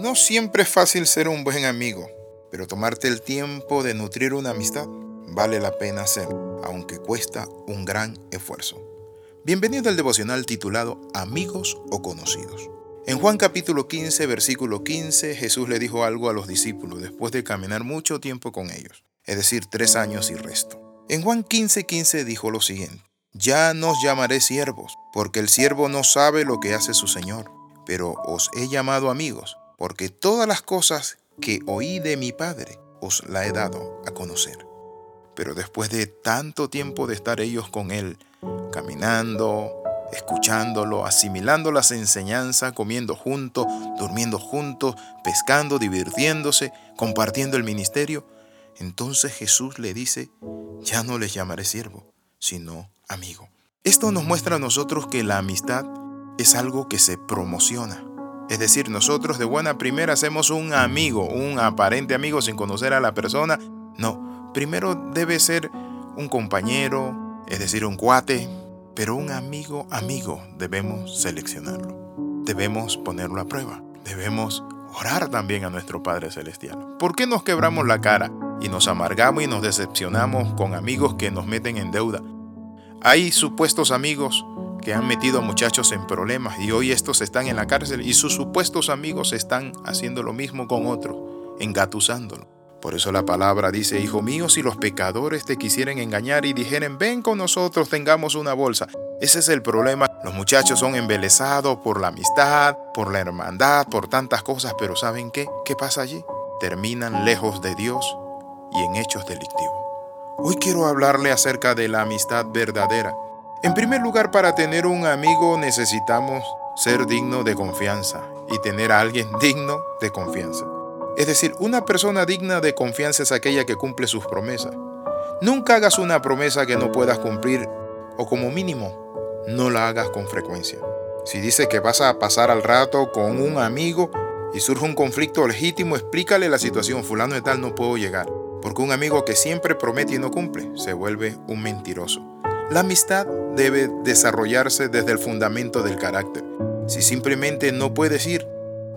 No siempre es fácil ser un buen amigo, pero tomarte el tiempo de nutrir una amistad vale la pena hacer, aunque cuesta un gran esfuerzo. Bienvenido al devocional titulado Amigos o Conocidos. En Juan capítulo 15, versículo 15, Jesús le dijo algo a los discípulos después de caminar mucho tiempo con ellos, es decir, tres años y resto. En Juan 15, 15 dijo lo siguiente, Ya nos llamaré siervos, porque el siervo no sabe lo que hace su Señor, pero os he llamado amigos, porque todas las cosas que oí de mi Padre os la he dado a conocer. Pero después de tanto tiempo de estar ellos con Él, caminando, escuchándolo, asimilando las enseñanzas, comiendo juntos, durmiendo juntos, pescando, divirtiéndose, compartiendo el ministerio, entonces Jesús le dice, ya no les llamaré siervo, sino amigo. Esto nos muestra a nosotros que la amistad es algo que se promociona. Es decir, nosotros de buena primera hacemos un amigo, un aparente amigo sin conocer a la persona. No, primero debe ser un compañero, es decir, un cuate, pero un amigo amigo debemos seleccionarlo. Debemos ponerlo a prueba. Debemos orar también a nuestro Padre Celestial. ¿Por qué nos quebramos la cara y nos amargamos y nos decepcionamos con amigos que nos meten en deuda? Hay supuestos amigos que han metido a muchachos en problemas y hoy estos están en la cárcel y sus supuestos amigos están haciendo lo mismo con otros, engatusándolo. Por eso la palabra dice, Hijo mío, si los pecadores te quisieren engañar y dijeren, ven con nosotros, tengamos una bolsa. Ese es el problema. Los muchachos son embelesados por la amistad, por la hermandad, por tantas cosas, pero ¿saben qué? ¿Qué pasa allí? Terminan lejos de Dios y en hechos delictivos. Hoy quiero hablarle acerca de la amistad verdadera. En primer lugar, para tener un amigo necesitamos ser digno de confianza y tener a alguien digno de confianza. Es decir, una persona digna de confianza es aquella que cumple sus promesas. Nunca hagas una promesa que no puedas cumplir o como mínimo no la hagas con frecuencia. Si dices que vas a pasar al rato con un amigo y surge un conflicto legítimo, explícale la situación, fulano de tal no puedo llegar. Porque un amigo que siempre promete y no cumple se vuelve un mentiroso. La amistad debe desarrollarse desde el fundamento del carácter. Si simplemente no puedes ir,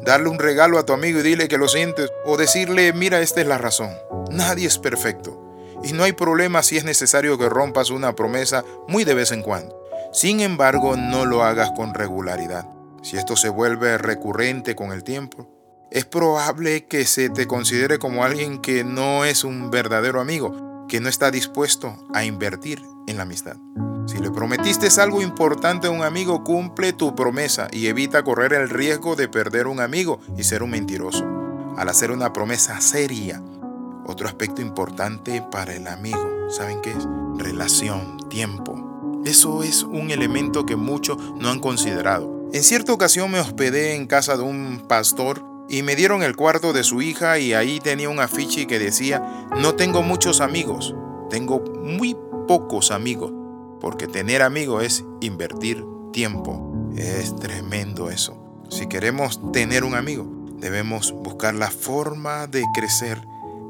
darle un regalo a tu amigo y dile que lo sientes, o decirle, mira, esta es la razón. Nadie es perfecto. Y no hay problema si es necesario que rompas una promesa muy de vez en cuando. Sin embargo, no lo hagas con regularidad. Si esto se vuelve recurrente con el tiempo, es probable que se te considere como alguien que no es un verdadero amigo, que no está dispuesto a invertir en la amistad. Si le prometiste algo importante a un amigo, cumple tu promesa y evita correr el riesgo de perder un amigo y ser un mentiroso. Al hacer una promesa seria, otro aspecto importante para el amigo, ¿saben qué es? Relación, tiempo. Eso es un elemento que muchos no han considerado. En cierta ocasión me hospedé en casa de un pastor y me dieron el cuarto de su hija y ahí tenía un afiche que decía, no tengo muchos amigos, tengo muy pocos amigos, porque tener amigos es invertir tiempo. Es tremendo eso. Si queremos tener un amigo, debemos buscar la forma de crecer,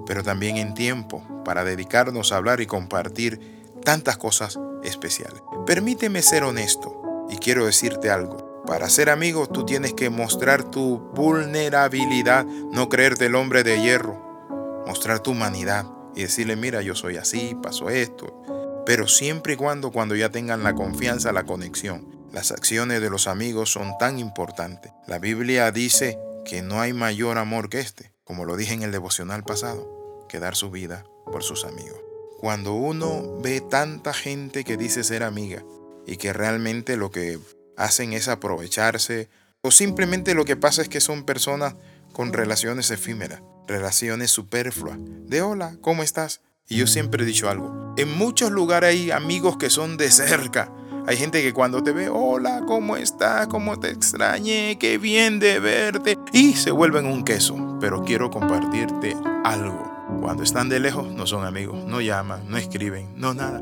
pero también en tiempo, para dedicarnos a hablar y compartir tantas cosas especiales. Permíteme ser honesto y quiero decirte algo. Para ser amigo tú tienes que mostrar tu vulnerabilidad, no creerte el hombre de hierro, mostrar tu humanidad y decirle, mira, yo soy así, pasó esto, pero siempre y cuando cuando ya tengan la confianza, la conexión. Las acciones de los amigos son tan importantes. La Biblia dice que no hay mayor amor que este, como lo dije en el devocional pasado, que dar su vida por sus amigos. Cuando uno ve tanta gente que dice ser amiga y que realmente lo que hacen es aprovecharse o simplemente lo que pasa es que son personas con relaciones efímeras, relaciones superfluas, de hola, ¿cómo estás? Y yo siempre he dicho algo. En muchos lugares hay amigos que son de cerca. Hay gente que cuando te ve, hola, ¿cómo estás? ¿Cómo te extrañé? Qué bien de verte. Y se vuelven un queso. Pero quiero compartirte algo. Cuando están de lejos no son amigos, no llaman, no escriben, no nada.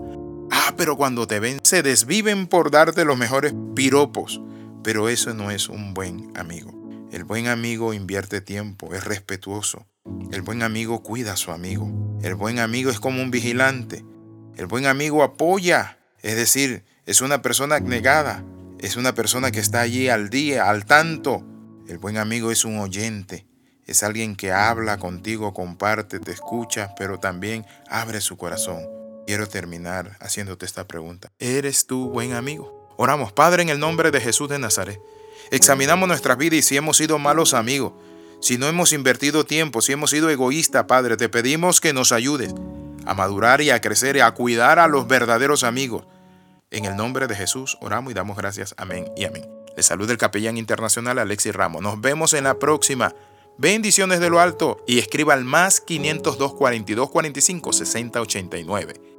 Ah, pero cuando te ven se desviven por darte los mejores piropos. Pero eso no es un buen amigo. El buen amigo invierte tiempo, es respetuoso, el buen amigo cuida a su amigo. El buen amigo es como un vigilante. El buen amigo apoya. Es decir, es una persona negada. Es una persona que está allí al día, al tanto. El buen amigo es un oyente. Es alguien que habla contigo, comparte, te escucha, pero también abre su corazón. Quiero terminar haciéndote esta pregunta. ¿Eres tu buen amigo? Oramos, Padre, en el nombre de Jesús de Nazaret. Examinamos nuestras vidas y si hemos sido malos amigos, si no hemos invertido tiempo, si hemos sido egoístas, Padre, te pedimos que nos ayudes a madurar y a crecer y a cuidar a los verdaderos amigos. En el nombre de Jesús oramos y damos gracias. Amén y amén. Les saluda el capellán internacional Alexis Ramos. Nos vemos en la próxima. Bendiciones de lo alto y escriba al más 502 42 45 60 89.